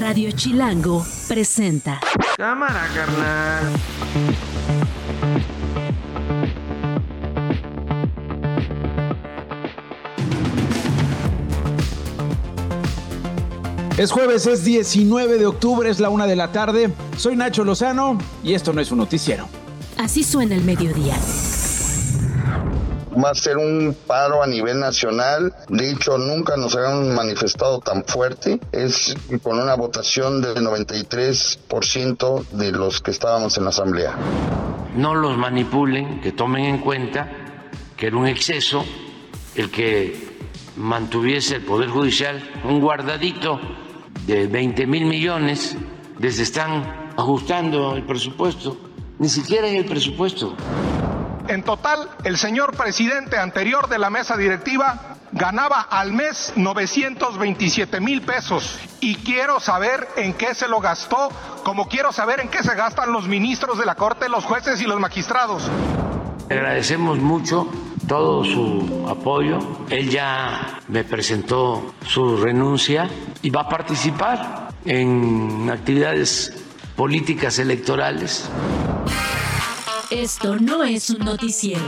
Radio Chilango presenta. Cámara, carnal. Es jueves, es 19 de octubre, es la una de la tarde. Soy Nacho Lozano y esto no es un noticiero. Así suena el mediodía. Va a ser un paro a nivel nacional. De hecho, nunca nos habían manifestado tan fuerte. Es con una votación del 93% de los que estábamos en la asamblea. No los manipulen, que tomen en cuenta que era un exceso el que mantuviese el Poder Judicial un guardadito de 20 mil millones. Les están ajustando el presupuesto. Ni siquiera es el presupuesto. En total, el señor presidente anterior de la mesa directiva ganaba al mes 927 mil pesos y quiero saber en qué se lo gastó, como quiero saber en qué se gastan los ministros de la Corte, los jueces y los magistrados. Agradecemos mucho todo su apoyo. Él ya me presentó su renuncia y va a participar en actividades políticas electorales. Esto no es un noticiero.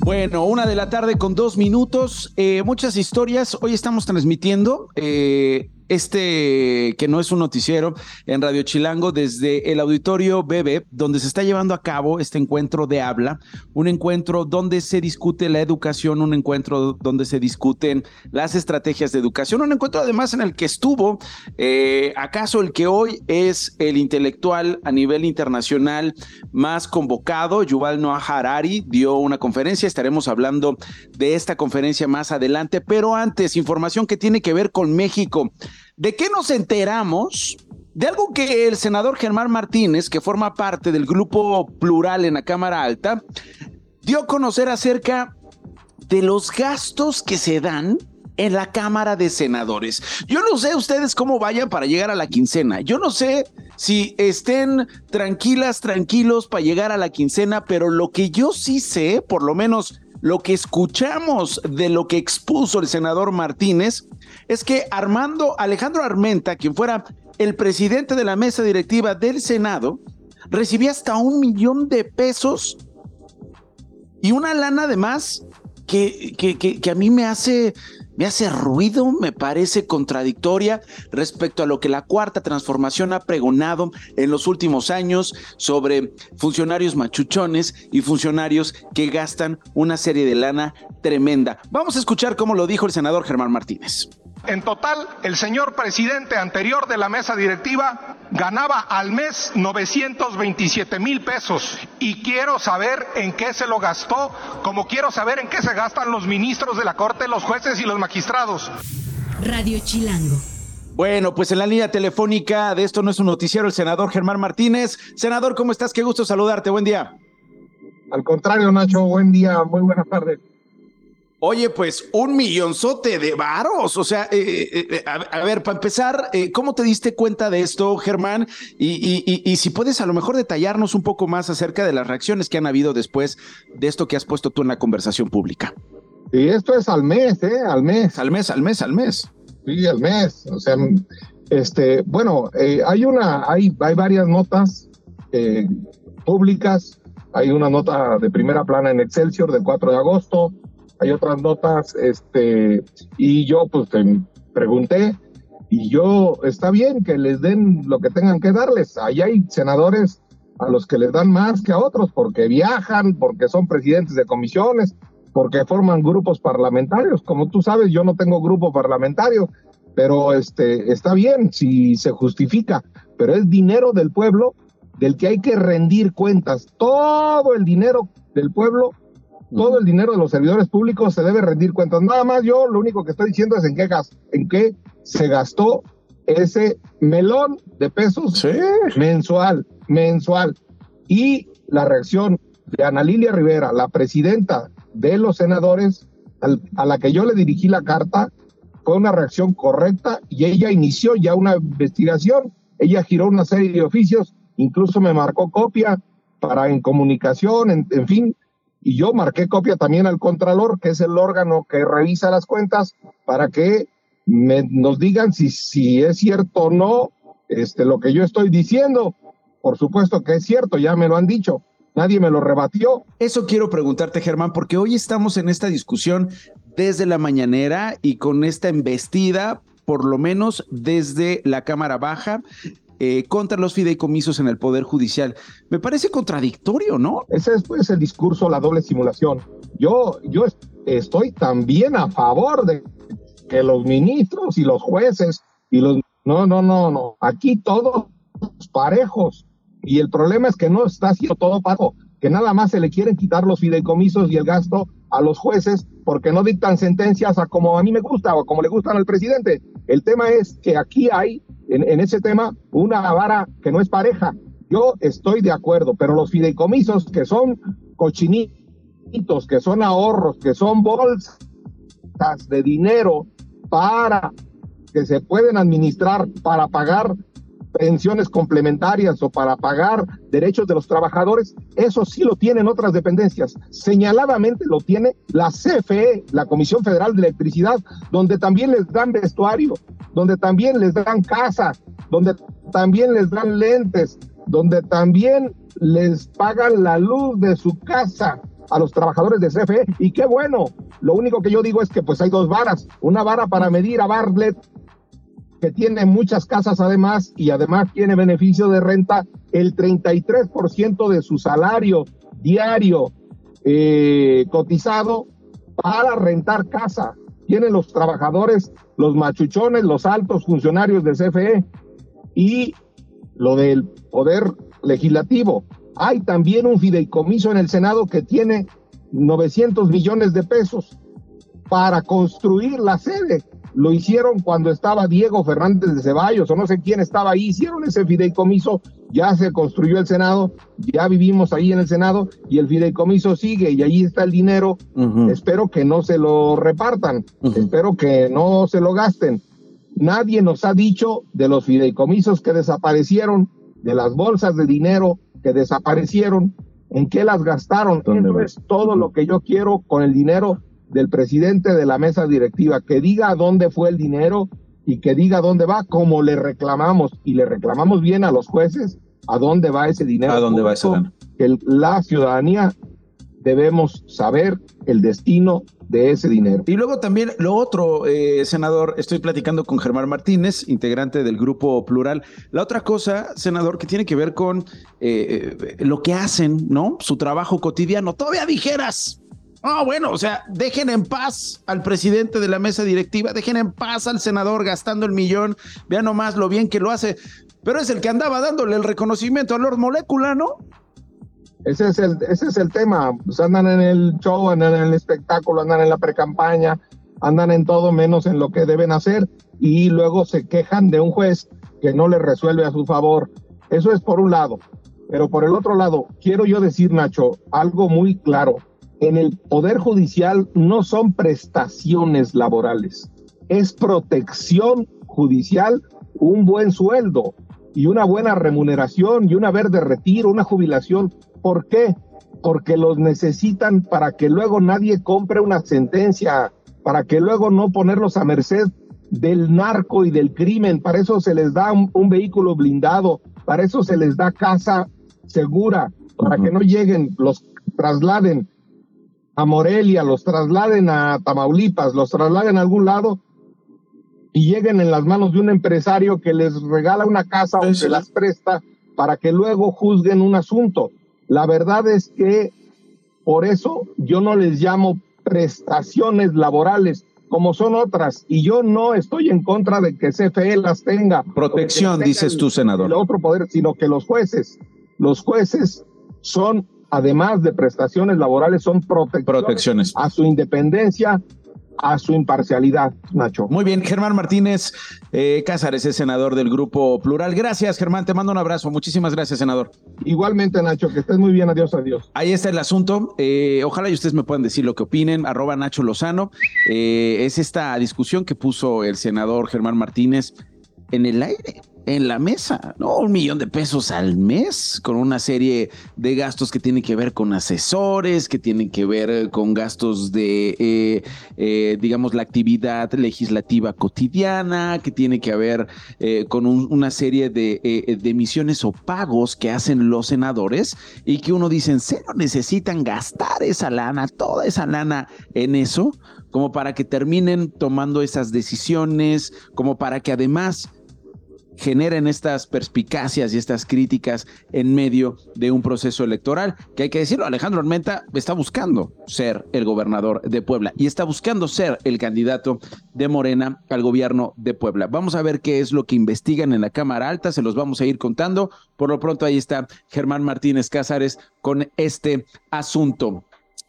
Bueno, una de la tarde con dos minutos. Eh, muchas historias. Hoy estamos transmitiendo eh, este que no es un noticiero en Radio Chilango desde el auditorio BB, donde se está llevando a cabo este encuentro de habla, un encuentro donde se discute la educación, un encuentro donde se discuten las estrategias de educación, un encuentro además en el que estuvo, eh, acaso el que hoy es el intelectual a nivel internacional más convocado, Yuval Noah Harari, dio una conferencia, estaremos hablando de esta conferencia más adelante, pero antes, información que tiene que ver con México. ¿De qué nos enteramos? De algo que el senador Germán Martínez, que forma parte del grupo plural en la Cámara Alta, dio a conocer acerca de los gastos que se dan en la Cámara de Senadores. Yo no sé ustedes cómo vayan para llegar a la quincena. Yo no sé si estén tranquilas, tranquilos para llegar a la quincena, pero lo que yo sí sé, por lo menos lo que escuchamos de lo que expuso el senador Martínez, es que Armando Alejandro Armenta, quien fuera el presidente de la mesa directiva del Senado, recibía hasta un millón de pesos y una lana además que, que, que, que a mí me hace me hace ruido, me parece contradictoria respecto a lo que la cuarta transformación ha pregonado en los últimos años sobre funcionarios machuchones y funcionarios que gastan una serie de lana tremenda. Vamos a escuchar cómo lo dijo el senador Germán Martínez. En total, el señor presidente anterior de la mesa directiva ganaba al mes 927 mil pesos y quiero saber en qué se lo gastó, como quiero saber en qué se gastan los ministros de la Corte, los jueces y los magistrados. Radio Chilango. Bueno, pues en la línea telefónica de esto no es un noticiero, el senador Germán Martínez. Senador, ¿cómo estás? Qué gusto saludarte. Buen día. Al contrario, Nacho, buen día, muy buenas tardes. Oye, pues un millonzote de varos. O sea, eh, eh, a, a, ver, para empezar, eh, ¿cómo te diste cuenta de esto, Germán? Y, y, y, y, si puedes a lo mejor detallarnos un poco más acerca de las reacciones que han habido después de esto que has puesto tú en la conversación pública. Y esto es al mes, ¿eh? Al mes. Al mes, al mes, al mes. Sí, al mes. O sea, este, bueno, hay una, hay, hay varias notas públicas. Hay una nota de primera plana en Excelsior del 4 de agosto hay otras notas, este, y yo pues pregunté, y yo, está bien que les den lo que tengan que darles, ahí hay senadores a los que les dan más que a otros, porque viajan, porque son presidentes de comisiones, porque forman grupos parlamentarios, como tú sabes, yo no tengo grupo parlamentario, pero este, está bien si se justifica, pero es dinero del pueblo del que hay que rendir cuentas, todo el dinero del pueblo todo el dinero de los servidores públicos se debe rendir cuentas. Nada más yo lo único que estoy diciendo es en qué, gas, en qué se gastó ese melón de pesos sí. mensual, mensual. Y la reacción de Ana Lilia Rivera, la presidenta de los senadores, al, a la que yo le dirigí la carta, fue una reacción correcta y ella inició ya una investigación. Ella giró una serie de oficios, incluso me marcó copia para en comunicación, en, en fin, y yo marqué copia también al Contralor, que es el órgano que revisa las cuentas, para que me, nos digan si, si es cierto o no este, lo que yo estoy diciendo. Por supuesto que es cierto, ya me lo han dicho. Nadie me lo rebatió. Eso quiero preguntarte, Germán, porque hoy estamos en esta discusión desde la mañanera y con esta embestida, por lo menos desde la Cámara Baja, eh, contra los fideicomisos en el Poder Judicial. Me parece contradictorio, ¿no? Ese es pues, el discurso, la doble simulación. Yo, yo estoy también a favor de que los ministros y los jueces y los... No, no, no, no. Aquí todos parejos. Y el problema es que no está haciendo todo parejo, que nada más se le quieren quitar los fideicomisos y el gasto a los jueces porque no dictan sentencias a como a mí me gusta o como le gustan al presidente. El tema es que aquí hay en, ese tema una vara que no es pareja. Yo estoy de acuerdo, pero los fideicomisos que son cochinitos, que son ahorros, que son bolsas de dinero para que se pueden administrar para pagar pensiones complementarias o para pagar derechos de los trabajadores, eso sí lo tienen otras dependencias. Señaladamente lo tiene la CFE, la Comisión Federal de Electricidad, donde también les dan vestuario, donde también les dan casa, donde también les dan lentes, donde también les pagan la luz de su casa a los trabajadores de CFE y qué bueno. Lo único que yo digo es que pues hay dos varas, una vara para medir a Bartlett que tiene muchas casas además y además tiene beneficio de renta, el 33% de su salario diario eh, cotizado para rentar casa. Tienen los trabajadores, los machuchones, los altos funcionarios de CFE y lo del poder legislativo. Hay también un fideicomiso en el Senado que tiene 900 millones de pesos para construir la sede lo hicieron cuando estaba Diego Fernández de Ceballos o no sé quién estaba ahí, hicieron ese fideicomiso, ya se construyó el Senado, ya vivimos ahí en el Senado y el fideicomiso sigue y ahí está el dinero. Espero que no se lo repartan, espero que no se lo gasten. Nadie nos ha dicho de los fideicomisos que desaparecieron, de las bolsas de dinero que desaparecieron, en qué las gastaron. Eso es todo lo que yo quiero con el dinero del presidente de la mesa directiva, que diga dónde fue el dinero y que diga dónde va, como le reclamamos, y le reclamamos bien a los jueces, a dónde va ese dinero. A dónde va ese dinero. Que la ciudadanía debemos saber el destino de ese dinero. Y luego también lo otro, eh, senador, estoy platicando con Germán Martínez, integrante del grupo Plural. La otra cosa, senador, que tiene que ver con eh, eh, lo que hacen, ¿no? Su trabajo cotidiano. Todavía dijeras, Ah, bueno, o sea, dejen en paz al presidente de la mesa directiva, dejen en paz al senador gastando el millón, vean nomás lo bien que lo hace, pero es el que andaba dándole el reconocimiento a Lord Molecula, ¿no? Ese es el, ese es el tema, pues andan en el show, andan en el espectáculo, andan en la precampaña, andan en todo menos en lo que deben hacer y luego se quejan de un juez que no les resuelve a su favor. Eso es por un lado. Pero por el otro lado, quiero yo decir, Nacho, algo muy claro en el Poder Judicial no son prestaciones laborales, es protección judicial, un buen sueldo y una buena remuneración y una verde retiro, una jubilación. ¿Por qué? Porque los necesitan para que luego nadie compre una sentencia, para que luego no ponerlos a merced del narco y del crimen. Para eso se les da un, vehículo blindado, para eso se les da casa segura, para que no lleguen, los trasladen a Morelia, los trasladen a Tamaulipas, los trasladen a algún lado y lleguen en las manos de un empresario que les regala una casa o se las presta para que luego juzguen un asunto. La verdad es que por eso yo no les llamo prestaciones laborales como son otras y yo no estoy en contra de que CFE las tenga. Protección, dices tú, senador. El otro poder, sino que los jueces, los jueces son además de prestaciones laborales, son protecciones, a su independencia, a su imparcialidad, Nacho. Muy bien, Germán Martínez eh, Cázares es senador del Grupo Plural. Gracias, Germán, te mando un abrazo. Muchísimas gracias, senador. Igualmente, Nacho, que estés muy bien. Adiós, adiós. Ahí está el asunto. Eh, ojalá y ustedes me puedan decir lo que opinen. Arroba Nacho Lozano. Eh, es esta discusión que puso el senador Germán Martínez en el aire en la mesa, ¿no? Un millón de pesos al mes con una serie de gastos que tienen que ver con asesores, que tienen que ver con gastos de, eh, eh, digamos, la actividad legislativa cotidiana, que tiene que ver eh, con una serie de, de, emisiones o pagos que hacen los senadores y que uno dice, ¿en serio necesitan gastar esa lana, toda esa lana en eso? como para que terminen tomando esas decisiones, como para que además generen estas perspicacias y estas críticas en medio de un proceso electoral, que hay que decirlo, Alejandro Armenta está buscando ser el gobernador de Puebla y está buscando ser el candidato de Morena al gobierno de Puebla. Vamos a ver qué es lo que investigan en la Cámara Alta, se los vamos a ir contando. Por lo pronto ahí está Germán Martínez Cázares con este asunto.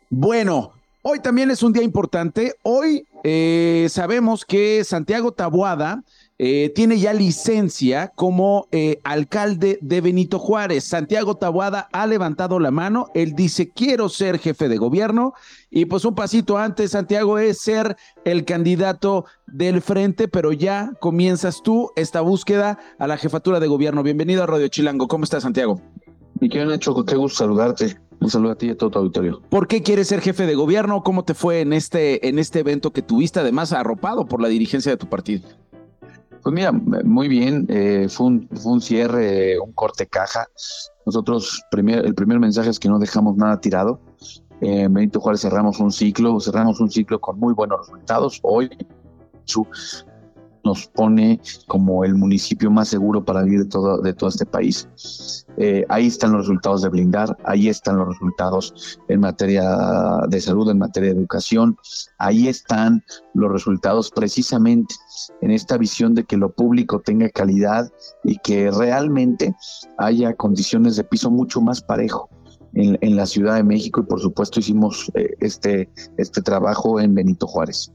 Bueno, hoy también es un día importante. Hoy eh, sabemos que Santiago Tabuada eh, tiene ya licencia como eh, alcalde de Benito Juárez. Santiago Tabuada ha levantado la mano, él dice, quiero ser jefe de gobierno y pues un pasito antes, Santiago, es ser el candidato del frente, pero ya comienzas tú esta búsqueda a la jefatura de gobierno. Bienvenido a Radio Chilango. ¿Cómo estás, Santiago? Mi querido Nacho, qué gusto saludarte. Un saludo a ti y a todo tu auditorio. ¿Por qué quieres ser jefe de gobierno? ¿Cómo te fue en este, en este evento que tuviste, además arropado por la dirigencia de tu partido? Pues mira, muy bien, eh, fue, un, fue un cierre, un corte caja. Nosotros, primer, el primer mensaje es que no dejamos nada tirado. Eh, Benito Juárez cerramos un ciclo, cerramos un ciclo con muy buenos resultados. Hoy su, nos pone como el municipio más seguro para vivir de todo, de todo este país. Eh, ahí están los resultados de blindar, ahí están los resultados en materia de salud, en materia de educación, ahí están los resultados precisamente en esta visión de que lo público tenga calidad y que realmente haya condiciones de piso mucho más parejo. En, la Ciudad de México y por supuesto hicimos eh, este, este trabajo en Benito Juárez.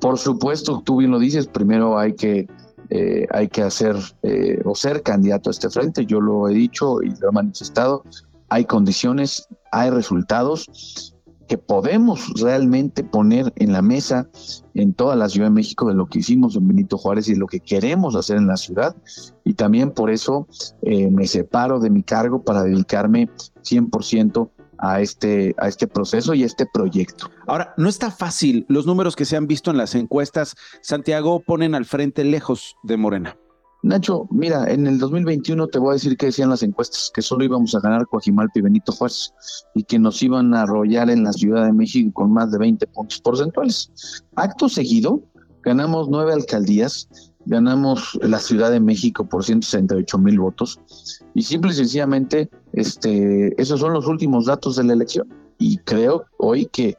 Por supuesto, tú bien lo dices, primero hay que, eh, hay que hacer eh, o ser candidato a este frente, yo lo he dicho y lo he manifestado, hay condiciones, hay resultados que podemos realmente poner en la mesa en toda la Ciudad de México de lo que hicimos en Benito Juárez y lo que queremos hacer en la ciudad. Y también por eso eh, me separo de mi cargo para dedicarme 100% a este, a este proceso y a este proyecto. Ahora, no está fácil. Los números que se han visto en las encuestas, Santiago, ponen al frente lejos de Morena. Nacho, mira, en el 2021 te voy a decir que decían las encuestas que solo íbamos a ganar Coajimalpa y Benito Juárez y que nos iban a arrollar en la Ciudad de México con más de 20 puntos porcentuales. Acto seguido, ganamos nueve alcaldías, ganamos la Ciudad de México por 168 mil votos y simple y sencillamente este, esos son los últimos datos de la elección. Y creo hoy que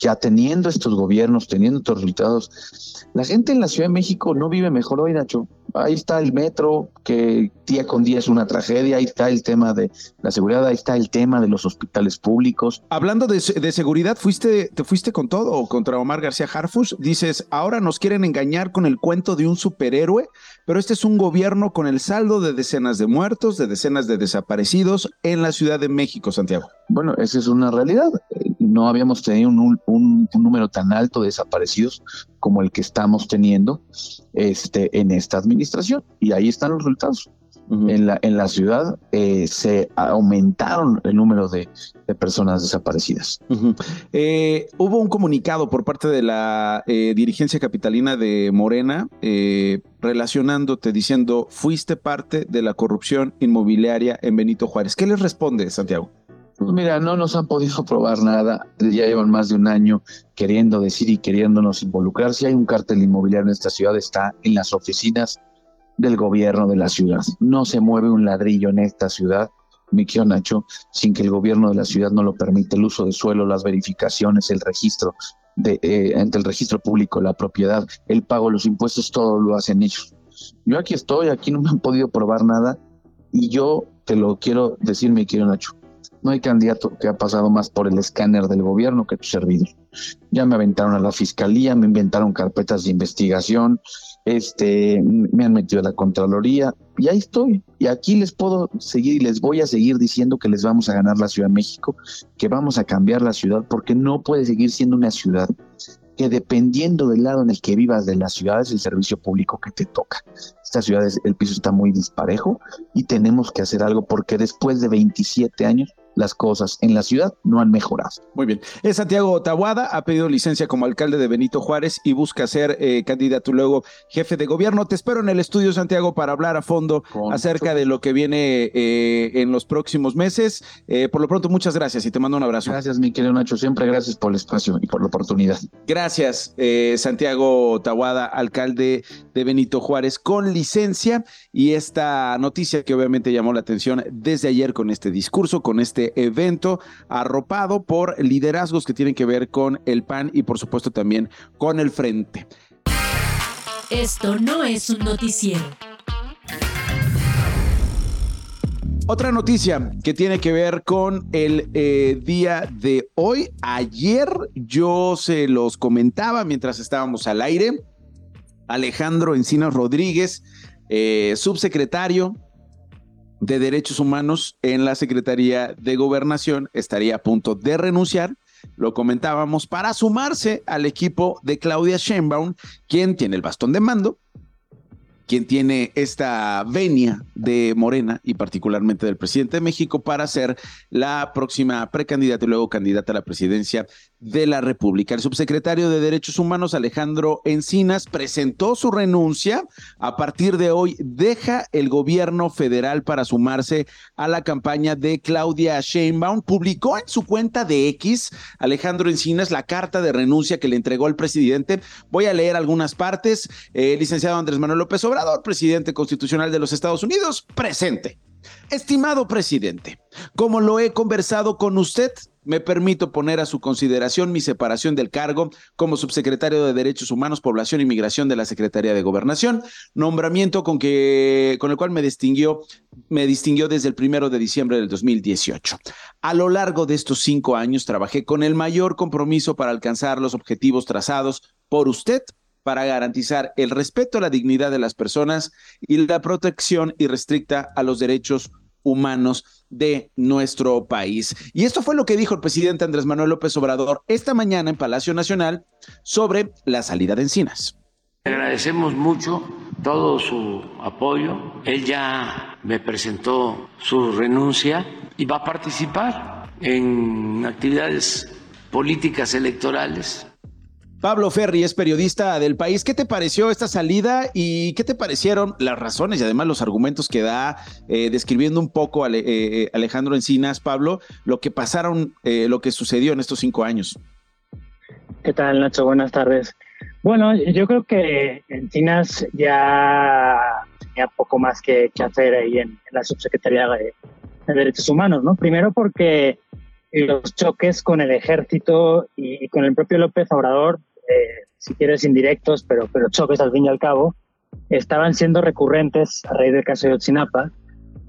ya teniendo estos gobiernos, teniendo estos resultados, la gente en la Ciudad de México no vive mejor hoy, Nacho. Ahí está el metro, que día con día es una tragedia, ahí está el tema de la seguridad, ahí está el tema de los hospitales públicos. Hablando de, seguridad, fuiste, te fuiste con todo contra Omar García Harfus. Dices, ahora nos quieren engañar con el cuento de un superhéroe, pero este es un gobierno con el saldo de decenas de muertos, de decenas de desaparecidos en la Ciudad de México, Santiago. Bueno, esa es una realidad. No habíamos tenido un, un número tan alto de desaparecidos como el que estamos teniendo este, en esta administración. Y ahí están los resultados. en, la, en la ciudad eh, se aumentaron el número de, personas desaparecidas. Eh, hubo un comunicado por parte de la eh, dirigencia capitalina de Morena relacionándote, diciendo, fuiste parte de la corrupción inmobiliaria en Benito Juárez. ¿Qué les responde, Santiago? Pues mira, no nos han podido probar nada. Ya llevan más de un año queriendo decir y queriéndonos involucrar. Si hay un cártel inmobiliario en esta ciudad, está en las oficinas del gobierno de la ciudad. No se mueve un ladrillo en esta ciudad, mi Nacho, sin que el gobierno de la ciudad no lo permita. El uso de suelo, las verificaciones, el registro de, eh, entre el registro público, la propiedad, el pago los impuestos, todo lo hacen ellos. Yo aquí estoy, aquí no me han podido probar nada y yo te lo quiero decir, mi querido Nacho no hay candidato que ha pasado más por el escáner del gobierno que tu servidor. Ya me aventaron a la fiscalía, me inventaron carpetas de investigación, este, me han metido a la Contraloría y ahí estoy. Y aquí les puedo seguir y les voy a seguir diciendo que les vamos a ganar la Ciudad de México, que vamos a cambiar la ciudad porque no puede seguir siendo una ciudad que dependiendo del lado en el que vivas de la ciudad es el servicio público que te toca. Esta ciudad, el piso está muy disparejo y tenemos que hacer algo porque después de 27 años las cosas en la ciudad no han mejorado. Muy bien. Es Santiago Tabuada, ha pedido licencia como alcalde de Benito Juárez y busca ser eh, candidato luego jefe de gobierno. Te espero en el estudio, Santiago, para hablar a fondo acerca de lo que viene eh, en los próximos meses. Eh, por lo pronto, muchas gracias y te mando un abrazo. Gracias, mi querido Nacho. Siempre gracias por el espacio y por la oportunidad. Gracias, Santiago Tabuada, alcalde de Benito Juárez, con licencia. Y esta noticia que obviamente llamó la atención desde ayer con este discurso, con este este evento arropado por liderazgos que tienen que ver con el PAN y por supuesto también con el Frente. Esto no es un noticiero. Otra noticia que tiene que ver con el eh, día de hoy. Ayer yo se los comentaba mientras estábamos al aire. Alejandro Encinas Rodríguez, eh, subsecretario de Derechos Humanos en la Secretaría de Gobernación estaría a punto de renunciar. Lo comentábamos para sumarse al equipo de Claudia Sheinbaum, quien tiene el bastón de mando quien tiene esta venia de Morena y particularmente del presidente de México para ser la próxima precandidata y luego candidata a la presidencia de la República. El subsecretario de Derechos Humanos, Alejandro Encinas, presentó su renuncia. A partir de hoy, deja el gobierno federal para sumarse a la campaña de Claudia Sheinbaum. Publicó en su cuenta de X, Alejandro Encinas, la carta de renuncia que le entregó al presidente. Voy a leer algunas partes. Licenciado Andrés Manuel López Obrador presidente constitucional de los Estados Unidos, presente. Estimado presidente, como lo he conversado con usted, me permito poner a su consideración mi separación del cargo como subsecretario de Derechos Humanos, Población y Migración de la Secretaría de Gobernación, nombramiento con, que, con el cual me distinguió, me distinguió desde el primero de diciembre del 2018. A lo largo de estos cinco años trabajé con el mayor compromiso para alcanzar los objetivos trazados por usted para garantizar el respeto a la dignidad de las personas y la protección irrestricta a los derechos humanos de nuestro país. Y esto fue lo que dijo el presidente Andrés Manuel López Obrador esta mañana en Palacio Nacional sobre la salida de Encinas. Agradecemos mucho todo su apoyo. Él ya me presentó su renuncia y va a participar en actividades políticas electorales Pablo Ferri es periodista del país. ¿Qué te pareció esta salida y qué te parecieron las razones y además los argumentos que da eh, describiendo un poco a eh, eh, Alejandro Encinas, Pablo, lo que pasaron, lo que sucedió en estos cinco años? ¿Qué tal, Nacho? Buenas tardes. Bueno, yo creo que Encinas ya tenía poco más que, hacer ahí en, la subsecretaría de, Derechos Humanos, ¿no? Primero porque los choques con el ejército y, con el propio López Obrador eh, si quieres indirectos, pero, pero choques al fin y al cabo, estaban siendo recurrentes a raíz del caso de Otsinapa.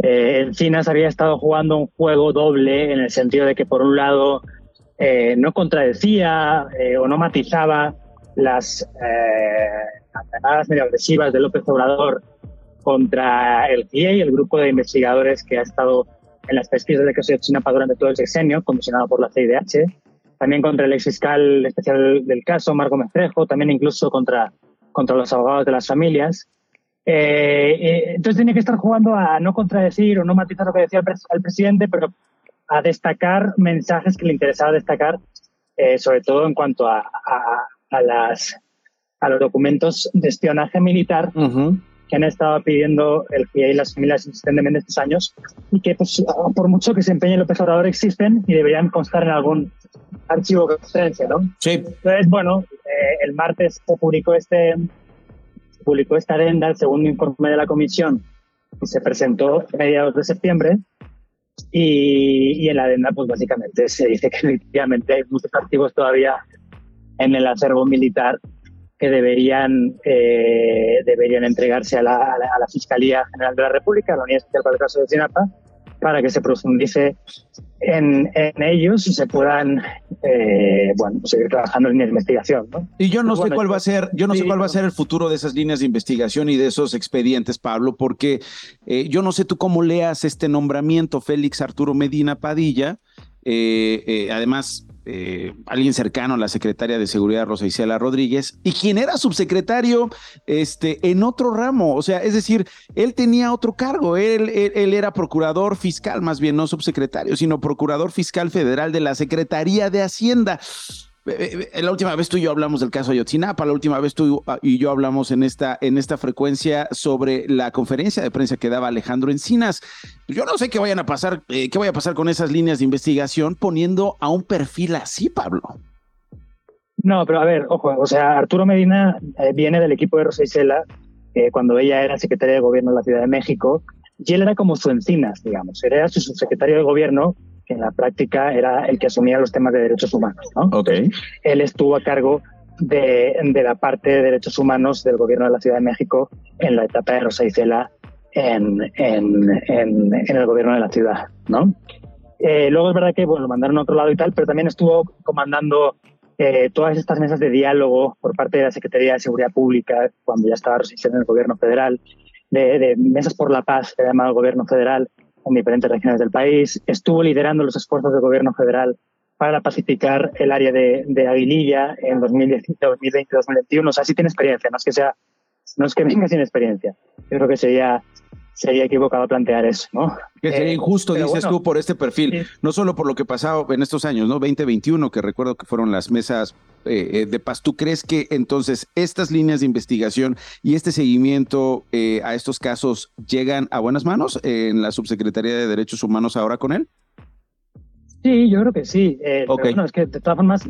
Eh, Encinas había estado jugando un juego doble en el sentido de que por un lado eh, no contradecía eh, o no matizaba las atacadas medio agresivas de López Obrador contra el CIE, el grupo de investigadores que ha estado en las pesquisas del caso de Otsinapa durante todo el sexenio, comisionado por la CIDH, también contra el ex fiscal especial del caso, Marco Mestrejo, también incluso contra, contra los abogados de las familias. Eh, eh, entonces tenía que estar jugando a no contradecir o no matizar lo que decía el, presidente, pero a destacar mensajes que le interesaba destacar, eh, sobre todo en cuanto a, a, las, a los documentos de espionaje militar que han estado pidiendo el GIE y las familias insistentemente estos años y que, pues, por mucho que se empeñe López Obrador, existen y deberían constar en algún archivo de referencia, ¿no? Sí. Entonces, bueno, eh, el martes se publicó este se publicó esta adenda, el segundo informe de la comisión, y se presentó a mediados de septiembre. Y, y, en la adenda, pues básicamente se dice que efectivamente hay muchos archivos todavía en el acervo militar que deberían, eh, deberían entregarse a la, a, la, Fiscalía General de la República, a la Unidad Especial para el caso de Sinapa, para que se profundice en, en ellos y se puedan eh, bueno, seguir trabajando en la investigación. ¿no? Y yo no sé cuál va a ser, yo no sé cuál va a ser el futuro de esas líneas de investigación y de esos expedientes, Pablo, porque eh, yo no sé tú cómo leas este nombramiento, Félix Arturo Medina Padilla, eh, eh, además eh, alguien cercano a la secretaria de Seguridad Rosa Isela Rodríguez y quien era subsecretario este, en otro ramo, o sea, es decir, él tenía otro cargo, él, él, era procurador fiscal, más bien no subsecretario, sino procurador fiscal federal de la Secretaría de Hacienda. Eh, eh, la última vez tú y yo hablamos del caso Ayotzinapa, la última vez tú y yo hablamos en esta, en esta frecuencia sobre la conferencia de prensa que daba Alejandro Encinas. Yo no sé qué vayan a pasar, eh, qué vaya a pasar con esas líneas de investigación poniendo a un perfil así, Pablo. No, pero a ver, ojo, o sea, Arturo Medina viene del equipo de Rosa Isela, cuando ella era secretaria de gobierno de la Ciudad de México, y él era como su Encinas, digamos, era su subsecretario de gobierno que en la práctica era el que asumía los temas de derechos humanos. ¿no? Okay. Él estuvo a cargo de, de, la parte de derechos humanos del gobierno de la Ciudad de México en la etapa de Rosa Isela en, en, en, en el gobierno de la ciudad. ¿no? Eh, luego es verdad que bueno, lo mandaron a otro lado y tal, pero también estuvo comandando eh, todas estas mesas de diálogo por parte de la Secretaría de Seguridad Pública cuando ya estaba Rosa Isela en el gobierno federal, de, de mesas por la paz, que llamado gobierno federal, en diferentes regiones del país. Estuvo liderando los esfuerzos del gobierno federal para pacificar el área de, de Aguililla en 2020-2021. O sea, sí tiene experiencia, no es que sea, no es que venga sin experiencia. Yo creo que sería sería equivocado plantear eso, ¿no? Que sería eh, injusto, dices tú, por este perfil, no solo por lo que pasado en estos años, ¿no? 2021, que recuerdo que fueron las mesas eh, eh, de paz. ¿Tú crees que entonces estas líneas de investigación y este seguimiento a estos casos llegan a buenas manos en la Subsecretaría de Derechos Humanos ahora con él? Sí, yo creo que sí. bueno, es que de todas formas,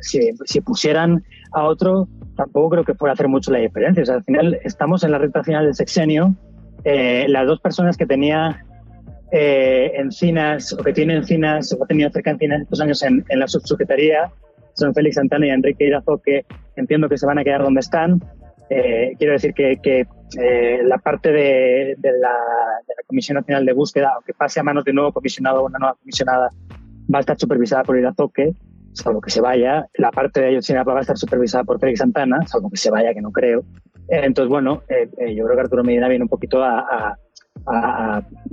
si, si, pusieran a otro, tampoco creo que fuera a hacer mucho la diferencia. O sea, al final estamos en la recta final del sexenio eh, las dos personas que tenía eh, encinas o que tiene encinas o ha tenido cerca encinas estos años en, la subsecretaría son Félix Santana y Enrique Irazo, que entiendo que se van a quedar donde están. Eh, quiero decir que, la parte de, la, Comisión Nacional de Búsqueda, aunque pase a manos de un nuevo comisionado o una nueva comisionada, va a estar supervisada por Irazoque, salvo que se vaya. La parte de Ayotzinapa va a estar supervisada por Félix Santana, salvo que se vaya, que no creo. Entonces, bueno, eh, eh, yo creo que Arturo Medina viene un poquito a,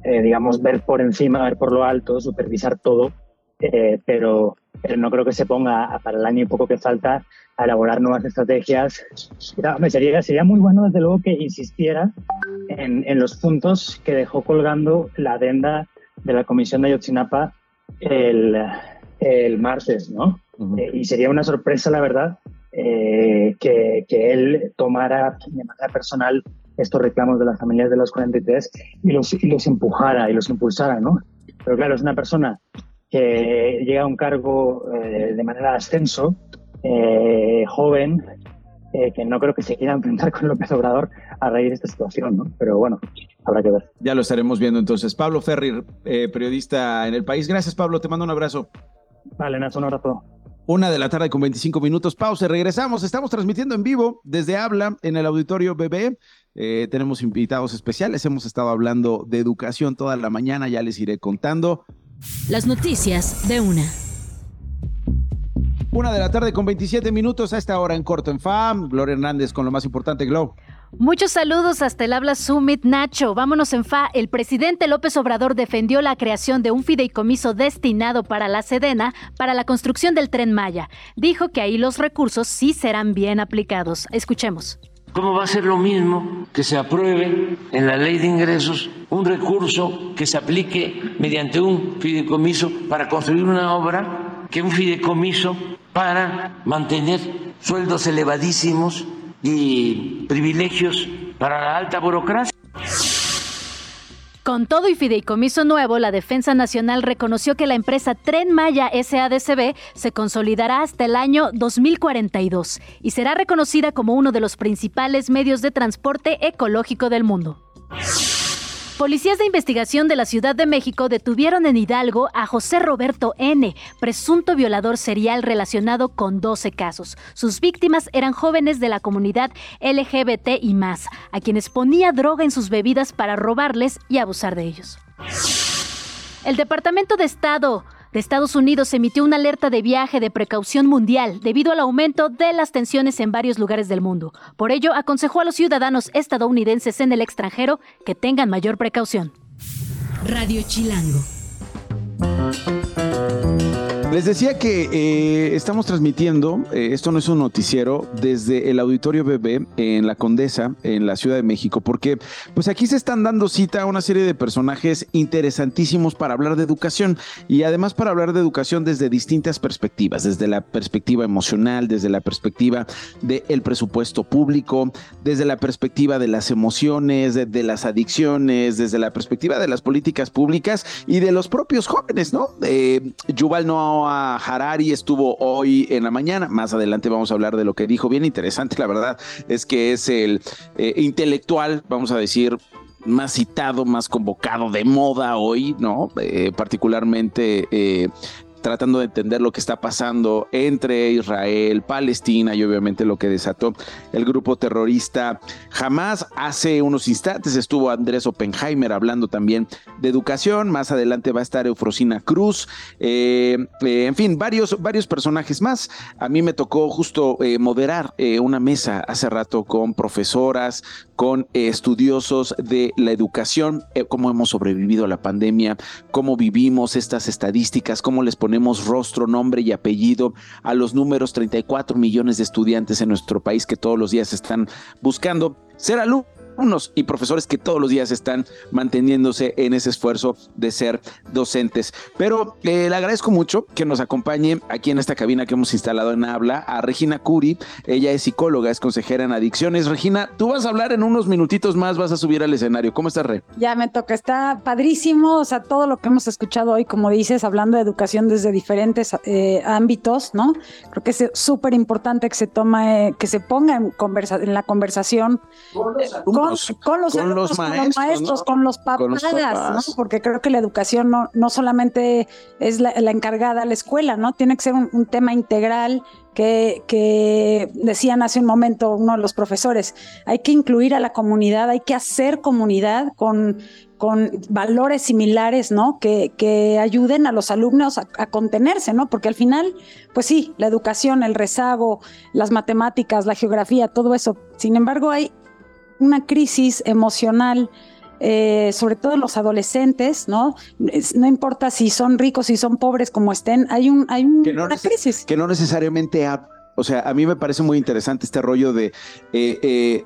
eh, digamos, ver por encima, ver por lo alto, supervisar todo, pero, pero no creo que se ponga para el año y poco que falta a elaborar nuevas estrategias. sería, sería muy bueno, desde luego, que insistiera en, en los puntos que dejó colgando la adenda de la Comisión de Ayotzinapa el, el martes, ¿no? y sería una sorpresa, la verdad, eh, que, que, él tomara de manera personal estos reclamos de las familias de los 43 y los, y los empujara y los impulsara, ¿no? Pero claro, es una persona que llega a un cargo eh, de manera ascenso, eh, joven, que no creo que se quiera enfrentar con López Obrador a raíz de esta situación, ¿no? Pero bueno, habrá que ver. Ya lo estaremos viendo entonces. Pablo Ferri, periodista en el país. Gracias, Pablo. Te mando un abrazo. Vale, Nacho, un abrazo. Una de la tarde con 25 minutos. Pausa, regresamos. Estamos transmitiendo en vivo desde Habla en el auditorio BB. Eh, tenemos invitados especiales. Hemos estado hablando de educación toda la mañana. Ya les iré contando. Las noticias de una. Una de la tarde con 27 minutos a esta hora en Corto en FAM. Gloria Hernández con lo más importante, Glow. Muchos saludos hasta el habla Summit Nacho. Vámonos en FA. El presidente López Obrador defendió la creación de un fideicomiso destinado para la Sedena para la construcción del tren Maya. Dijo que ahí los recursos sí serán bien aplicados. Escuchemos. ¿Cómo va a ser lo mismo que se apruebe en la ley de ingresos un recurso que se aplique mediante un fideicomiso para construir una obra que un fideicomiso para mantener sueldos elevadísimos y privilegios para la alta burocracia. Con todo y fideicomiso nuevo, la Defensa Nacional reconoció que la empresa Tren Maya SADCB se consolidará hasta el año 2042 y será reconocida como uno de los principales medios de transporte ecológico del mundo. Policías de investigación de la Ciudad de México detuvieron en Hidalgo a José Roberto N., presunto violador serial relacionado con 12 casos. Sus víctimas eran jóvenes de la comunidad LGBT y más, a quienes ponía droga en sus bebidas para robarles y abusar de ellos. El Departamento de Estado de Estados Unidos emitió una alerta de viaje de precaución mundial debido al aumento de las tensiones en varios lugares del mundo. Por ello, aconsejó a los ciudadanos estadounidenses en el extranjero que tengan mayor precaución. Radio Chilango. Les decía que eh, estamos transmitiendo, eh, esto no es un noticiero, desde el Auditorio BB en La Condesa, en la Ciudad de México, porque pues aquí se están dando cita a una serie de personajes interesantísimos para hablar de educación y además para hablar de educación desde distintas perspectivas, desde la perspectiva emocional, desde la perspectiva del presupuesto público, desde la perspectiva de las emociones, de, las adicciones, desde la perspectiva de las políticas públicas y de los propios jóvenes, ¿no? Eh, Yuval no Harari estuvo hoy en la mañana. Más adelante vamos a hablar de lo que dijo. Bien interesante, la verdad, es que es el eh, intelectual, vamos a decir, más citado, más convocado de moda hoy, ¿no? Eh, particularmente eh, tratando de entender lo que está pasando entre Israel, Palestina y obviamente lo que desató el grupo terrorista Jamás. Hace unos instantes estuvo Andrés Oppenheimer hablando también de educación. Más adelante va a estar Eufrosina Cruz. Eh, eh, en fin, varios, varios personajes más. A mí me tocó justo eh, moderar una mesa hace rato con profesoras, con estudiosos de la educación, cómo hemos sobrevivido a la pandemia, cómo vivimos estas estadísticas, cómo les ponemos ponemos rostro, nombre y apellido a los números 34 millones de estudiantes en nuestro país que todos los días están buscando ser alumnos unos y profesores que todos los días están manteniéndose en ese esfuerzo de ser docentes. Pero eh, le agradezco mucho que nos acompañe aquí en esta cabina que hemos instalado en Habla a Regina Curi. Ella es psicóloga, es consejera en adicciones. Regina, tú vas a hablar en unos minutitos más, vas a subir al escenario. ¿Cómo estás, Re? Ya me toca, está padrísimo. O sea, todo lo que hemos escuchado hoy, como dices, hablando de educación desde diferentes eh, ámbitos, ¿no? Creo que es súper importante que se tome, que se ponga en, conversa en la conversación. Con con, los, maestros, con los papás, ¿no? Porque creo que la educación no, no solamente es la, encargada a la escuela, ¿no? Tiene que ser un, tema integral que, que, decían hace un momento uno de los profesores, hay que incluir a la comunidad, hay que hacer comunidad con, con valores similares, ¿no? Que, que ayuden a los alumnos a, a, contenerse, ¿no? Porque al final, pues sí, la educación, el rezago, las matemáticas, la geografía, todo eso. Sin embargo, hay una crisis emocional, eh, sobre todo los adolescentes, ¿no? no importa si son ricos, si son pobres, como estén, hay, un, hay una crisis. Que no necesariamente, o sea, a mí me parece muy interesante este rollo de... Eh, eh,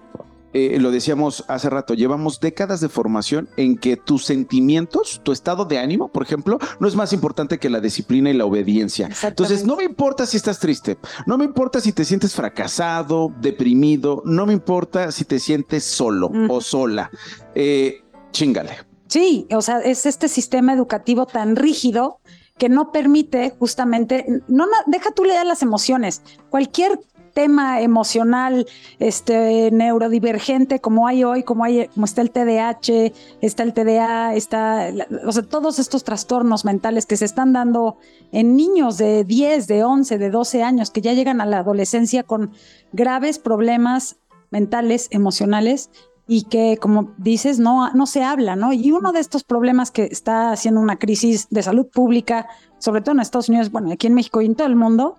eh, lo decíamos hace rato, llevamos décadas de formación en que tus sentimientos, tu estado de ánimo, por ejemplo, no es más importante que la disciplina y la obediencia. Entonces, no me importa si estás triste, no me importa si te sientes fracasado, deprimido, no me importa si te sientes solo o sola. Eh, chingale. Sí, o sea, es este sistema educativo tan rígido que no permite justamente, no, deja tú leer las emociones. Cualquier tema emocional este, neurodivergente como hay hoy, como, hay, como está el TDAH, está el TDA, está, o sea, todos estos trastornos mentales que se están dando en niños de 10, de 11, de 12 años que ya llegan a la adolescencia con graves problemas mentales, emocionales y que, como dices, no, no se habla, ¿no? Y uno de estos problemas que está haciendo una crisis de salud pública, sobre todo en Estados Unidos, bueno, aquí en México y en todo el mundo,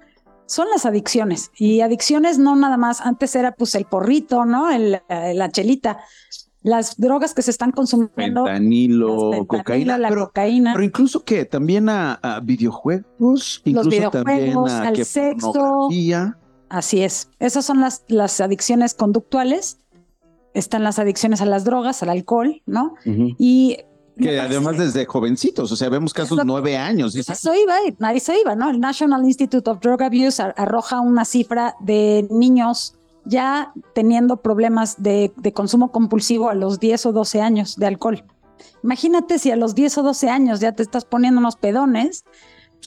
son las adicciones. Y adicciones no nada más, antes era pues el porrito, ¿no? El, eh, la chelita. Las drogas que se están consumiendo. Fentanilo, cocaína. La pero, cocaína. Pero incluso que también a, videojuegos, incluso Los videojuegos, al sexo. Así es. Esas son las, las adicciones conductuales. Están las adicciones a las drogas, al alcohol, ¿no? Y que además desde jovencitos, o sea, vemos casos nueve años. Eso iba, eso iba, ¿no? El National Institute of Drug Abuse arroja una cifra de niños ya teniendo problemas de, de, consumo compulsivo a los 10 o 12 años de alcohol. Imagínate si a los 10 o 12 años ya te estás poniendo unos pedones,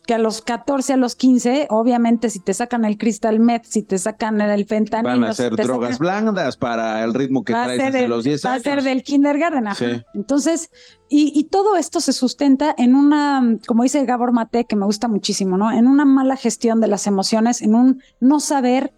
que a los 14, a los 15, obviamente si te sacan el crystal meth, si te sacan el fentanilo. Van a ser drogas blandas para el ritmo que traes desde los 10 años. Va a ser del kindergarten. Entonces, y, y, todo esto se sustenta en una, como dice Gabor Mate, que me gusta muchísimo, ¿no? En una mala gestión de las emociones, en un no saber,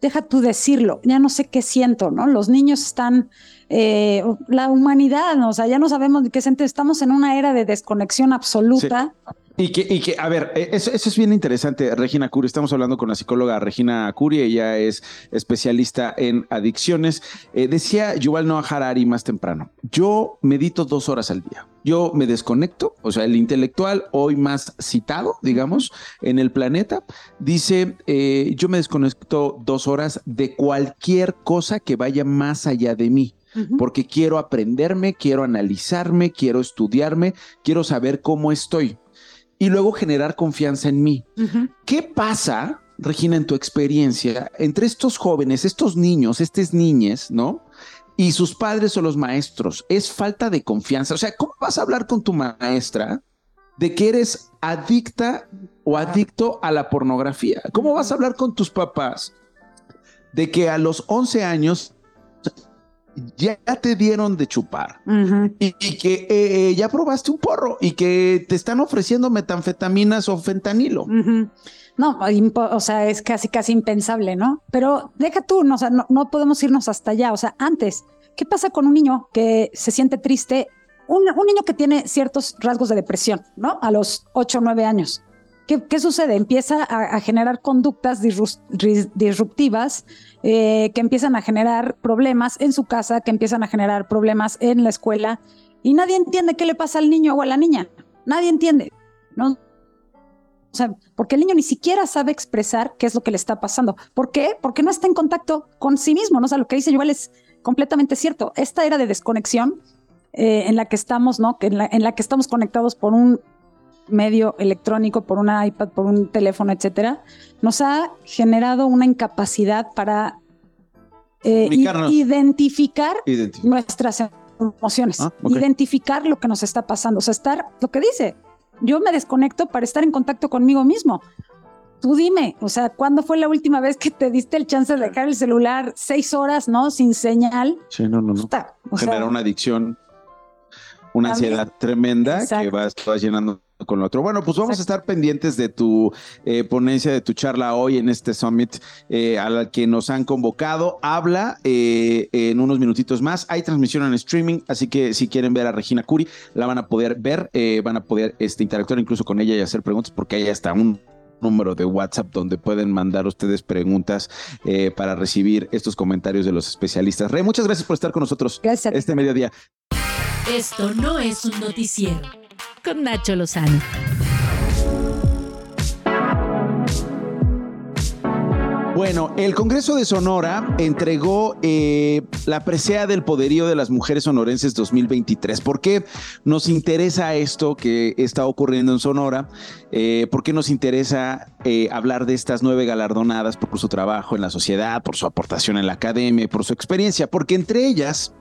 deja tú decirlo, ya no sé qué siento, ¿no? Los niños están, eh, la humanidad, o sea, ya no sabemos de qué siente, estamos en una era de desconexión absoluta Y que, y que, a ver, e, eso, eso, es bien interesante, Regina Curi. Estamos hablando con la psicóloga Regina Curi, ella es especialista en adicciones. Eh, decía Yuval Noah Harari más temprano, yo medito dos horas al día. Yo me desconecto, o sea, el intelectual hoy más citado, digamos, en el planeta, dice, eh, yo me desconecto dos horas de cualquier cosa que vaya más allá de mí porque quiero aprenderme, quiero analizarme, quiero estudiarme, quiero saber cómo estoy y luego generar confianza en mí. ¿Qué pasa, Regina, en tu experiencia, entre estos jóvenes, estos niños, estas niñas, ¿no? Y sus padres o los maestros, es falta de confianza. O sea, ¿cómo vas a hablar con tu maestra de que eres adicta o adicto a la pornografía? ¿Cómo vas a hablar con tus papás de que a los 11 años ya te dieron de chupar y, que eh, ya probaste un porro y que te están ofreciendo metanfetaminas o fentanilo. No, o sea, es casi, casi impensable, ¿no? Pero deja tú, no, o sea, no, podemos irnos hasta allá. O sea, antes, ¿qué pasa con un niño que se siente triste? Un, niño que tiene ciertos rasgos de depresión, ¿no? A los 8 o 9 años. ¿Qué, sucede? Empieza a, generar conductas disruptivas eh, que empiezan a generar problemas en su casa, que empiezan a generar problemas en la escuela y nadie entiende qué le pasa al niño o a la niña. Nadie entiende, ¿no? O sea, porque el niño ni siquiera sabe expresar qué es lo que le está pasando. ¿Por qué? Porque no está en contacto con sí mismo, ¿no? O sea, lo que dice Joel es completamente cierto. Esta era de desconexión eh, en la que estamos, ¿no? en la que estamos conectados por un medio electrónico, por una iPad, por un teléfono, etcétera, nos ha generado una incapacidad para eh, identificar nuestras emociones, ah, identificar lo que nos está pasando, o sea, estar, lo que dice, yo me desconecto para estar en contacto conmigo mismo. Tú dime, o sea, ¿cuándo fue la última vez que te diste el chance de dejar el celular seis horas, ¿no? Sin señal. Sí, no, no, no. Genera una adicción, una ansiedad tremenda que vas, vas llenando con lo otro. Bueno, pues vamos a estar pendientes de tu eh, ponencia, de tu charla hoy en este summit eh, a la que nos han convocado. Habla eh, en unos minutitos más. Hay transmisión en streaming, así que si quieren ver a Regina Curi, la van a poder ver, van a poder este, interactuar incluso con ella y hacer preguntas, porque hay hasta un número de WhatsApp donde pueden mandar ustedes preguntas para recibir estos comentarios de los especialistas. Rey, muchas gracias por estar con nosotros este mediodía. Esto no es un noticiero con Nacho Lozano. Bueno, el Congreso de Sonora entregó eh, la presea del poderío de las mujeres sonorenses 2023. ¿Por qué nos interesa esto que está ocurriendo en Sonora? Eh, ¿Por qué nos interesa eh, hablar de estas nueve galardonadas por su trabajo en la sociedad, por su aportación en la academia, por su experiencia? Porque entre ellas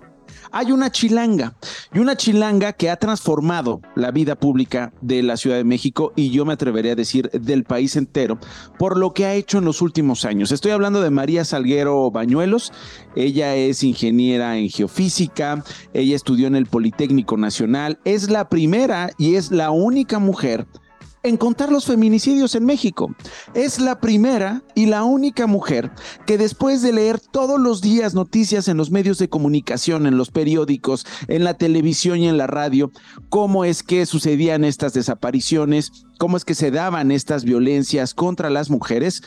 hay una chilanga y una chilanga que ha transformado la vida pública de la Ciudad de México y yo me atrevería a decir del país entero por lo que ha hecho en los últimos años. Estoy hablando de María Salguero Bañuelos. Ella es ingeniera en geofísica, ella estudió en el Politécnico Nacional, es la primera y es la única mujer en contar los feminicidios en México. Es la primera y la única mujer que después de leer todos los días noticias en los medios de comunicación, en los periódicos, en la televisión y en la radio, cómo es que sucedían estas desapariciones, cómo es que se daban estas violencias contra las mujeres,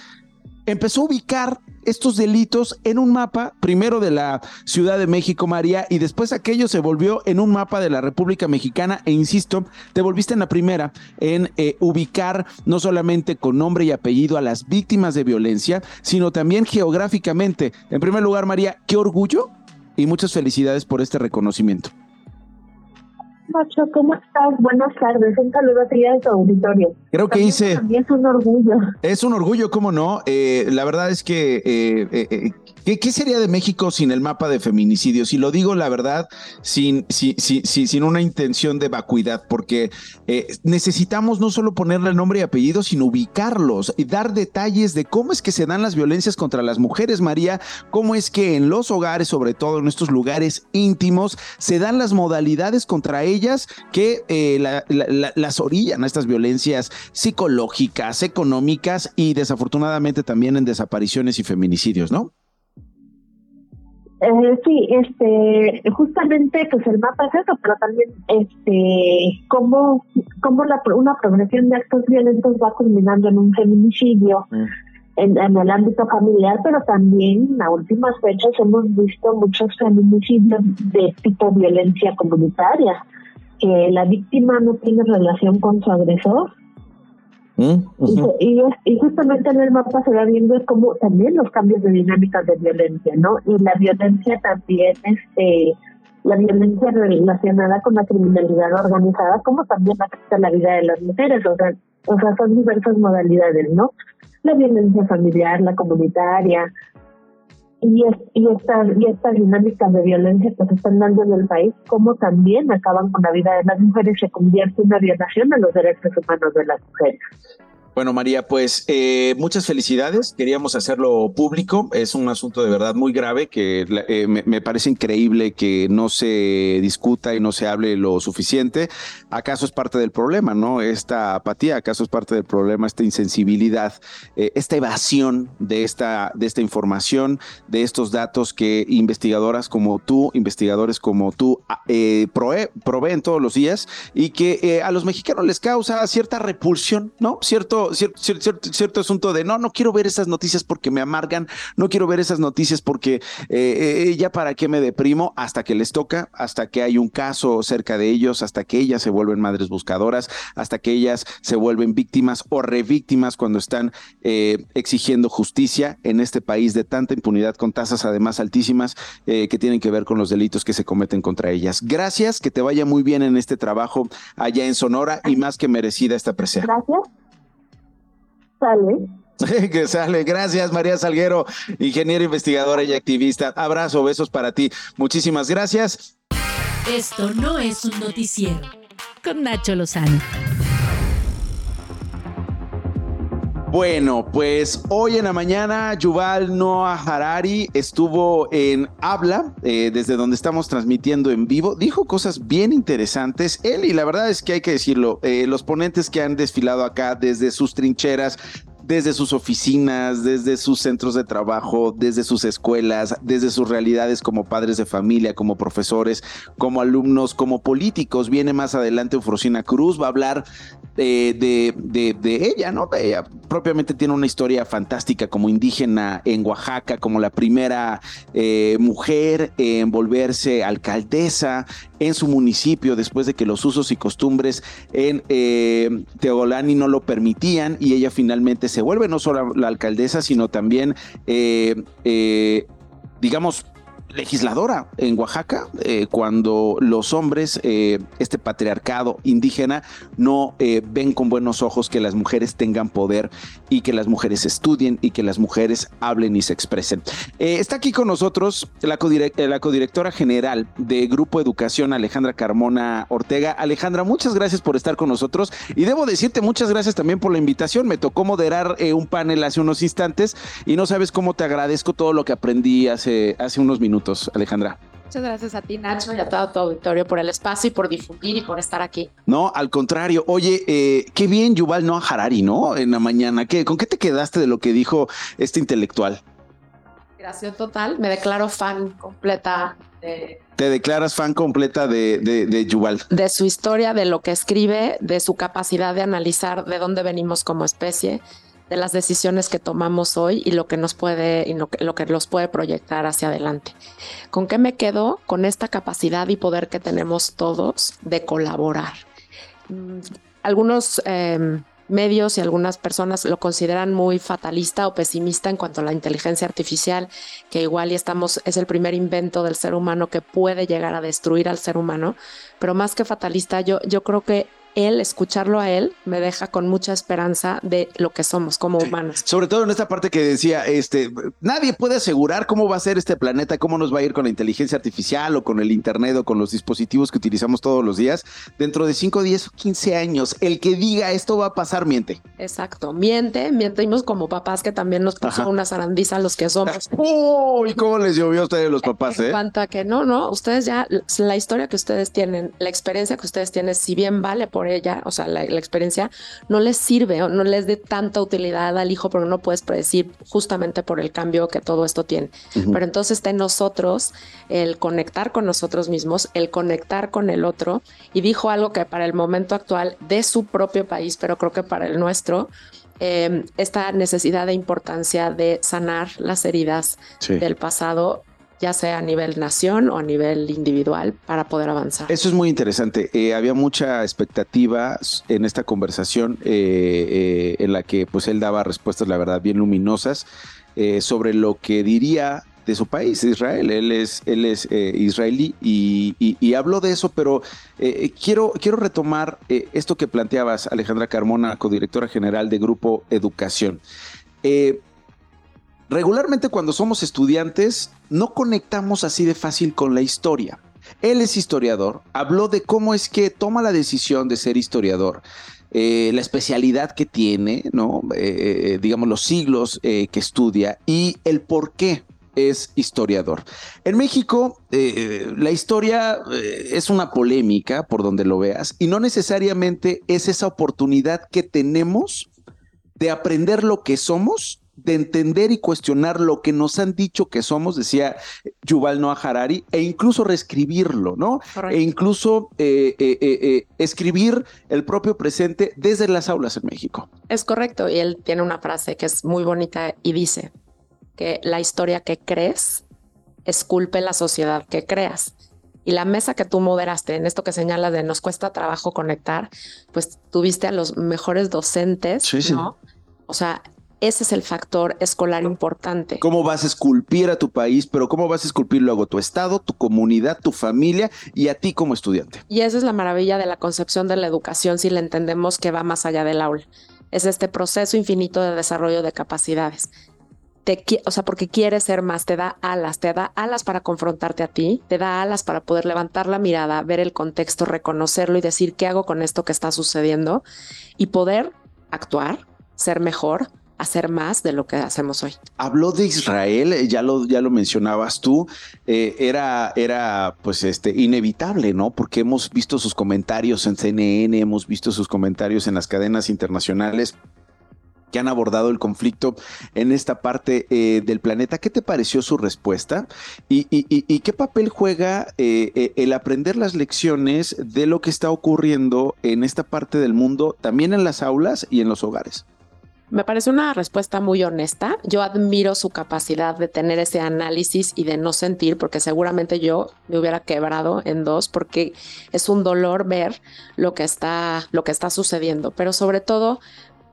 empezó a ubicar estos delitos en un mapa, primero de la Ciudad de México, María, y después aquello se volvió en un mapa de la República Mexicana, e insisto, te volviste en la primera en eh, ubicar no solamente con nombre y apellido a las víctimas de violencia, sino también geográficamente. En primer lugar, María, qué orgullo y muchas felicidades por este reconocimiento. Macho, ¿cómo estás? Buenas tardes. Un saludo a ti a tu auditorio. Creo que hice. También es un orgullo. Es un orgullo, ¿cómo no? Eh, la verdad es que eh, eh, ¿Qué, sería de México sin el mapa de feminicidios? Y lo digo la verdad, sin, sin, sin una intención de vacuidad, porque eh, necesitamos no solo ponerle nombre y apellido, sino ubicarlos y dar detalles de cómo es que se dan las violencias contra las mujeres, María, cómo es que en los hogares, sobre todo en estos lugares íntimos, se dan las modalidades contra ellas que eh, las orillan a estas violencias psicológicas, económicas y desafortunadamente también en desapariciones y feminicidios, ¿no? Eh, sí, este, justamente, pues el mapa es eso, pero también, este, cómo, cómo la, una progresión de actos violentos va culminando en un feminicidio mm. en, en, el ámbito familiar, pero también a últimas fechas hemos visto muchos feminicidios de tipo violencia comunitaria, que la víctima no tiene relación con su agresor y, y, justamente en el mapa se va viendo como también los cambios de dinámicas de violencia, ¿no? Y la violencia también, este, la violencia relacionada con la criminalidad organizada, como también afecta la vida de las mujeres, o sea, o sea, son diversas modalidades, ¿no? La violencia familiar, la comunitaria, y, y, estas, y estas dinámicas de violencia que se están dando en el país, como también acaban con la vida de las mujeres, se convierte en una violación de los derechos humanos de las mujeres. Bueno, María, pues eh, muchas felicidades. Queríamos hacerlo público. Es un asunto de verdad muy grave que eh, me, parece increíble que no se discuta y no se hable lo suficiente. ¿Acaso es parte del problema, no? Esta apatía, ¿acaso es parte del problema, esta insensibilidad, eh, esta evasión de esta, de esta información, de estos datos que investigadoras como tú, investigadores como tú, ah, proveen todos los días y que a los mexicanos les causa cierta repulsión, ¿no? Cierto cierto, asunto de no, no quiero ver esas noticias porque me amargan, no quiero ver esas noticias porque eh, eh, ya para qué me deprimo hasta que les toca, hasta que hay un caso cerca de ellos, hasta que ellas se vuelven madres buscadoras, hasta que ellas se vuelven víctimas o revíctimas cuando están eh, exigiendo justicia en este país de tanta impunidad con tasas además altísimas que tienen que ver con los delitos que se cometen contra ellas. Gracias, que te vaya muy bien en este trabajo allá en Sonora y más que merecida esta presencia. Gracias. Sale. que sale. Gracias, María Salguero, ingeniera investigadora y activista. Abrazo, besos para ti. Muchísimas gracias. Esto no es un noticiero. Con Nacho Lozano. Bueno, pues hoy en la mañana Yuval Noah Harari estuvo en Habla, eh, desde donde estamos transmitiendo en vivo. Dijo cosas bien interesantes. Él, y la verdad es que hay que decirlo, eh, los ponentes que han desfilado acá desde sus trincheras, desde sus oficinas, desde sus centros de trabajo, desde sus escuelas, desde sus realidades como padres de familia, como profesores, como alumnos, como políticos. Viene más adelante Eufrosina Cruz, va a hablar de, de, ella, ¿no? Ella propiamente tiene una historia fantástica como indígena en Oaxaca, como la primera eh, mujer en volverse alcaldesa en su municipio después de que los usos y costumbres en eh, Teolani no lo permitían y ella finalmente se vuelve no solo la alcaldesa, sino también, eh, eh, digamos, legisladora en Oaxaca eh, cuando los hombres, eh, este patriarcado indígena, no eh, ven con buenos ojos que las mujeres tengan poder y que las mujeres estudien y que las mujeres hablen y se expresen. está aquí con nosotros la, la codirectora general de Grupo Educación, Alejandra Carmona Ortega. Alejandra, muchas gracias por estar con nosotros y debo decirte muchas gracias también por la invitación. Me tocó moderar un panel hace unos instantes y no sabes cómo te agradezco todo lo que aprendí hace, hace unos minutos. Alejandra. Muchas gracias a ti, Nacho, y a todo tu auditorio por el espacio y por difundir y por estar aquí. No, al contrario. Oye, eh, qué bien Yuval Noah Harari, ¿no? En la mañana. ¿Qué, ¿Con qué te quedaste de lo que dijo este intelectual? Gracias total. Me declaro fan completa de... Te declaras fan completa de, de, de Yuval. De su historia, de lo que escribe, de su capacidad de analizar de dónde venimos como especie de las decisiones que tomamos hoy y lo que nos puede y lo que, lo que los puede proyectar hacia adelante. ¿Con qué me quedo? Con esta capacidad y poder que tenemos todos de colaborar. Mm, algunos em, medios y algunas personas lo consideran muy fatalista o pesimista en cuanto a la inteligencia artificial, que igual y estamos, es el primer invento del ser humano que puede llegar a destruir al ser humano, pero más que fatalista, yo, yo creo que él, escucharlo a él, me deja con mucha esperanza de lo que somos como humanos. Sobre todo en esta parte que decía, este, nadie puede asegurar cómo va a ser este planeta, cómo nos va a ir con la inteligencia artificial o con el Internet o con los dispositivos que utilizamos todos los días dentro de 5, 10 o 15 años. El que diga esto va a pasar, miente. Exacto, miente, mientimos como papás que también nos puso una zarandiza a los que somos. Uy, ¿cómo les llovió a ustedes los papás? En eh? cuanto a que no, no, ustedes ya, la historia que ustedes tienen, la experiencia que ustedes tienen, si bien vale por por ella, o sea, la, experiencia, no les sirve o no les dé tanta utilidad al hijo porque no puedes predecir justamente por el cambio que todo esto tiene. Pero entonces está en nosotros el conectar con nosotros mismos, el conectar con el otro. Y dijo algo que para el momento actual de su propio país, pero creo que para el nuestro, em, esta necesidad de importancia de sanar las heridas del pasado ya sea a nivel nación o a nivel individual, para poder avanzar. Eso es muy interesante. Eh, había mucha expectativa en esta conversación eh, eh, en la que pues él daba respuestas, la verdad, bien luminosas sobre lo que diría de su país, Israel. Él es, él es israelí y, habló de eso, pero quiero, quiero retomar esto que planteabas, Alejandra Carmona, codirectora general de Grupo Educación. Regularmente cuando somos estudiantes no conectamos así de fácil con la historia. Él es historiador, habló de cómo es que toma la decisión de ser historiador. Eh, la especialidad que tiene, ¿no? Eh, digamos los siglos eh, que estudia y el por qué es historiador. En México, la historia es una polémica por donde lo veas y no necesariamente es esa oportunidad que tenemos de aprender lo que somos de entender y cuestionar lo que nos han dicho que somos, decía Yuval Noah Harari, e incluso reescribirlo, ¿no? E incluso eh, eh, eh, escribir el propio presente desde las aulas en México. Es correcto, y él tiene una frase que es muy bonita y dice que la historia que crees esculpe la sociedad que creas. Y la mesa que tú moderaste en esto que señalas de nos cuesta trabajo conectar, pues tuviste a los mejores docentes, ¿no? O sea, ese es el factor escolar importante. ¿Cómo vas a esculpir a tu país, pero cómo vas a esculpir luego tu estado, tu comunidad, tu familia y a ti como estudiante? Y esa es la maravilla de la concepción de la educación si la entendemos que va más allá del aula. Es este proceso infinito de desarrollo de capacidades. Te, o sea, porque quieres ser más, te da alas, te da alas para confrontarte a ti, te da alas para poder levantar la mirada, ver el contexto, reconocerlo y decir qué hago con esto que está sucediendo y poder actuar, ser mejor, hacer más de lo que hacemos hoy. Habló de Israel, eh, ya lo, ya lo mencionabas tú, eh, era, era pues este, inevitable, ¿no? Porque hemos visto sus comentarios en CNN, hemos visto sus comentarios en las cadenas internacionales que han abordado el conflicto en esta parte eh, del planeta. ¿Qué te pareció su respuesta? ¿Y, qué papel juega el aprender las lecciones de lo que está ocurriendo en esta parte del mundo, también en las aulas y en los hogares? Me parece una respuesta muy honesta. Yo admiro su capacidad de tener ese análisis y de no sentir, porque seguramente yo me hubiera quebrado en dos, porque es un dolor ver lo que está, lo que está sucediendo. Pero sobre todo,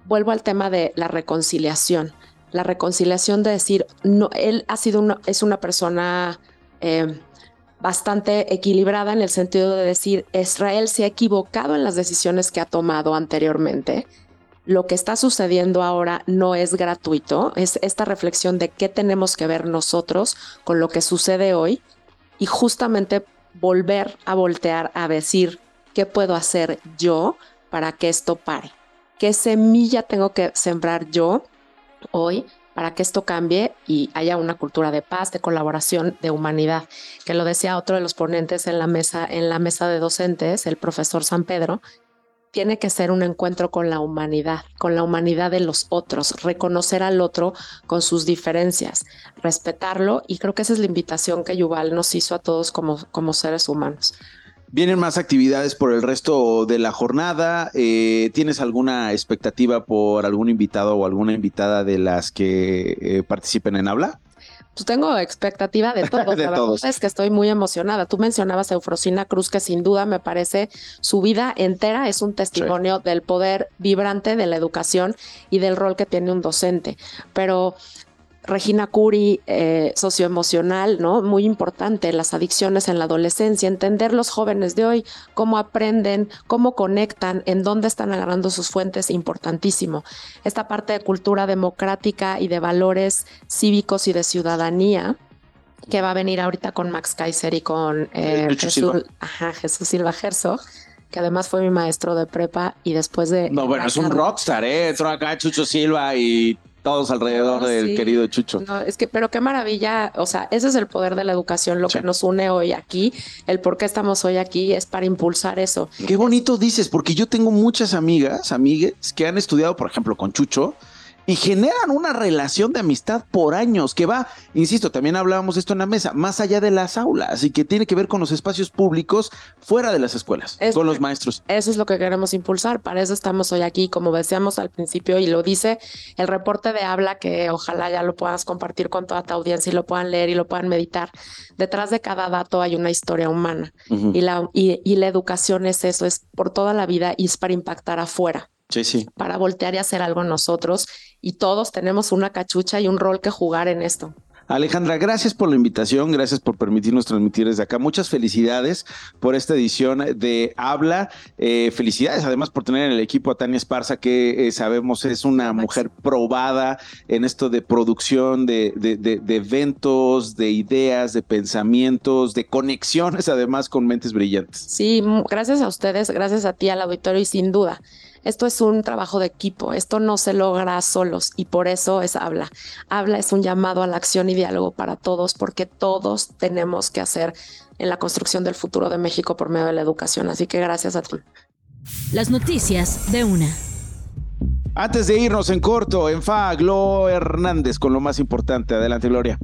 vuelvo al tema de la reconciliación. La reconciliación de decir, no, él ha sido una, es una persona eh, bastante equilibrada en el sentido de decir, Israel se ha equivocado en las decisiones que ha tomado anteriormente lo que está sucediendo ahora no es gratuito, es esta reflexión de qué tenemos que ver nosotros con lo que sucede hoy y justamente volver a voltear a decir qué puedo hacer yo para que esto pare, qué semilla tengo que sembrar yo hoy para que esto cambie y haya una cultura de paz, de colaboración, de humanidad, que lo decía otro de los ponentes en la mesa en la mesa de docentes, el profesor San Pedro, tiene que ser un encuentro con la humanidad, con la humanidad de los otros, reconocer al otro con sus diferencias, respetarlo y creo que esa es la invitación que Yuval nos hizo a todos como, como seres humanos. Vienen más actividades por el resto de la jornada. Eh, ¿Tienes alguna expectativa por algún invitado o alguna invitada de las que eh, participen en habla? Pues tengo expectativa de todo. de todos. Es que estoy muy emocionada. Tú mencionabas a Eufrosina Cruz, que sin duda me parece su vida entera es un testimonio del poder vibrante de la educación y del rol que tiene un docente. Pero Regina Curi, eh, socioemocional, ¿no? Muy importante, las adicciones en la adolescencia, entender los jóvenes de hoy, cómo aprenden, cómo conectan, en dónde están agarrando sus fuentes, importantísimo. Esta parte de cultura democrática y de valores cívicos y de ciudadanía, que va a venir ahorita con Max Kaiser y con eh, Jesús, Silva. Ajá, Jesús Silva Herzog que además fue mi maestro de prepa y después de... No, bueno, es un rockstar, ¿eh? Entró acá Chucho Silva y todos alrededor del querido Chucho. No, es que, pero qué maravilla, o sea, ese es el poder de la educación, lo que nos une hoy aquí, el por qué estamos hoy aquí es para impulsar eso. Qué bonito dices, porque yo tengo muchas amigas, amigues, que han estudiado, por ejemplo, con Chucho, y generan una relación de amistad por años que va, insisto, también hablábamos esto en la mesa, más allá de las aulas y que tiene que ver con los espacios públicos fuera de las escuelas, con los maestros. Eso es lo que queremos impulsar, para eso estamos hoy aquí, como decíamos al principio y lo dice el reporte de habla que ojalá ya lo puedas compartir con toda tu audiencia y lo puedan leer y lo puedan meditar. Detrás de cada dato hay una historia humana y, la, y la educación es eso, es por toda la vida y es para impactar afuera. Sí, sí. Para voltear y hacer algo nosotros y todos tenemos una cachucha y un rol que jugar en esto. Alejandra, gracias por la invitación, gracias por permitirnos transmitir desde acá. Muchas felicidades por esta edición de Habla. Eh, felicidades además por tener en el equipo a Tania Esparza, que eh, sabemos es una mujer probada en esto de producción, de, de, eventos, de ideas, de pensamientos, de conexiones además con mentes brillantes. Sí, gracias a ustedes, gracias a ti al auditorio y sin duda esto es un trabajo de equipo, esto no se logra solos y por eso es habla. Habla es un llamado a la acción y diálogo para todos porque todos tenemos que hacer en la construcción del futuro de México por medio de la educación. Así que gracias a ti. Las noticias de una. Antes de irnos en corto, en FA, Glo Hernández con lo más importante. Adelante, Gloria.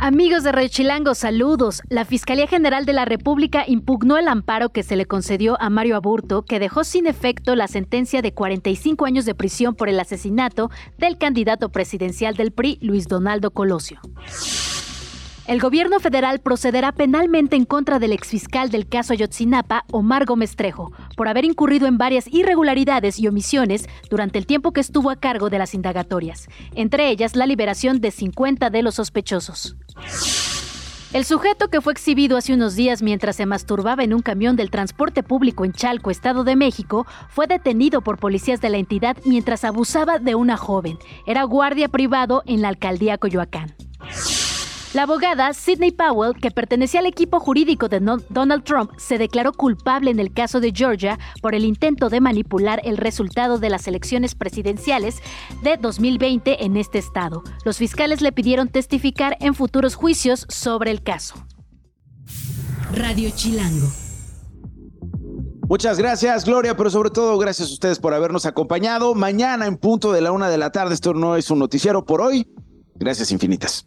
Amigos de Red Chilango, saludos. La Fiscalía General de la República impugnó el amparo que se le concedió a Mario Aburto, que dejó sin efecto la sentencia de 45 años de prisión por el asesinato del candidato presidencial del PRI, Luis Donaldo Colosio. El gobierno federal procederá penalmente en contra del exfiscal del caso Ayotzinapa, Omar Gómez Trejo, por haber incurrido en varias irregularidades y omisiones durante el tiempo que estuvo a cargo de las indagatorias, entre ellas la liberación de 50 de los sospechosos. El sujeto que fue exhibido hace unos días mientras se masturbaba en un camión del transporte público en Chalco, Estado de México, fue detenido por policías de la entidad mientras abusaba de una joven. Era guardia privado en la alcaldía Coyoacán. La abogada Sidney Powell, que pertenecía al equipo jurídico de Donald Trump, se declaró culpable en el caso de Georgia por el intento de manipular el resultado de las elecciones presidenciales de 2020 en este estado. Los fiscales le pidieron testificar en futuros juicios sobre el caso. Radio Chilango. Muchas gracias, Gloria, pero sobre todo gracias a ustedes por habernos acompañado. Mañana en punto de la una de la tarde, esto no es un noticiero por hoy. Gracias infinitas.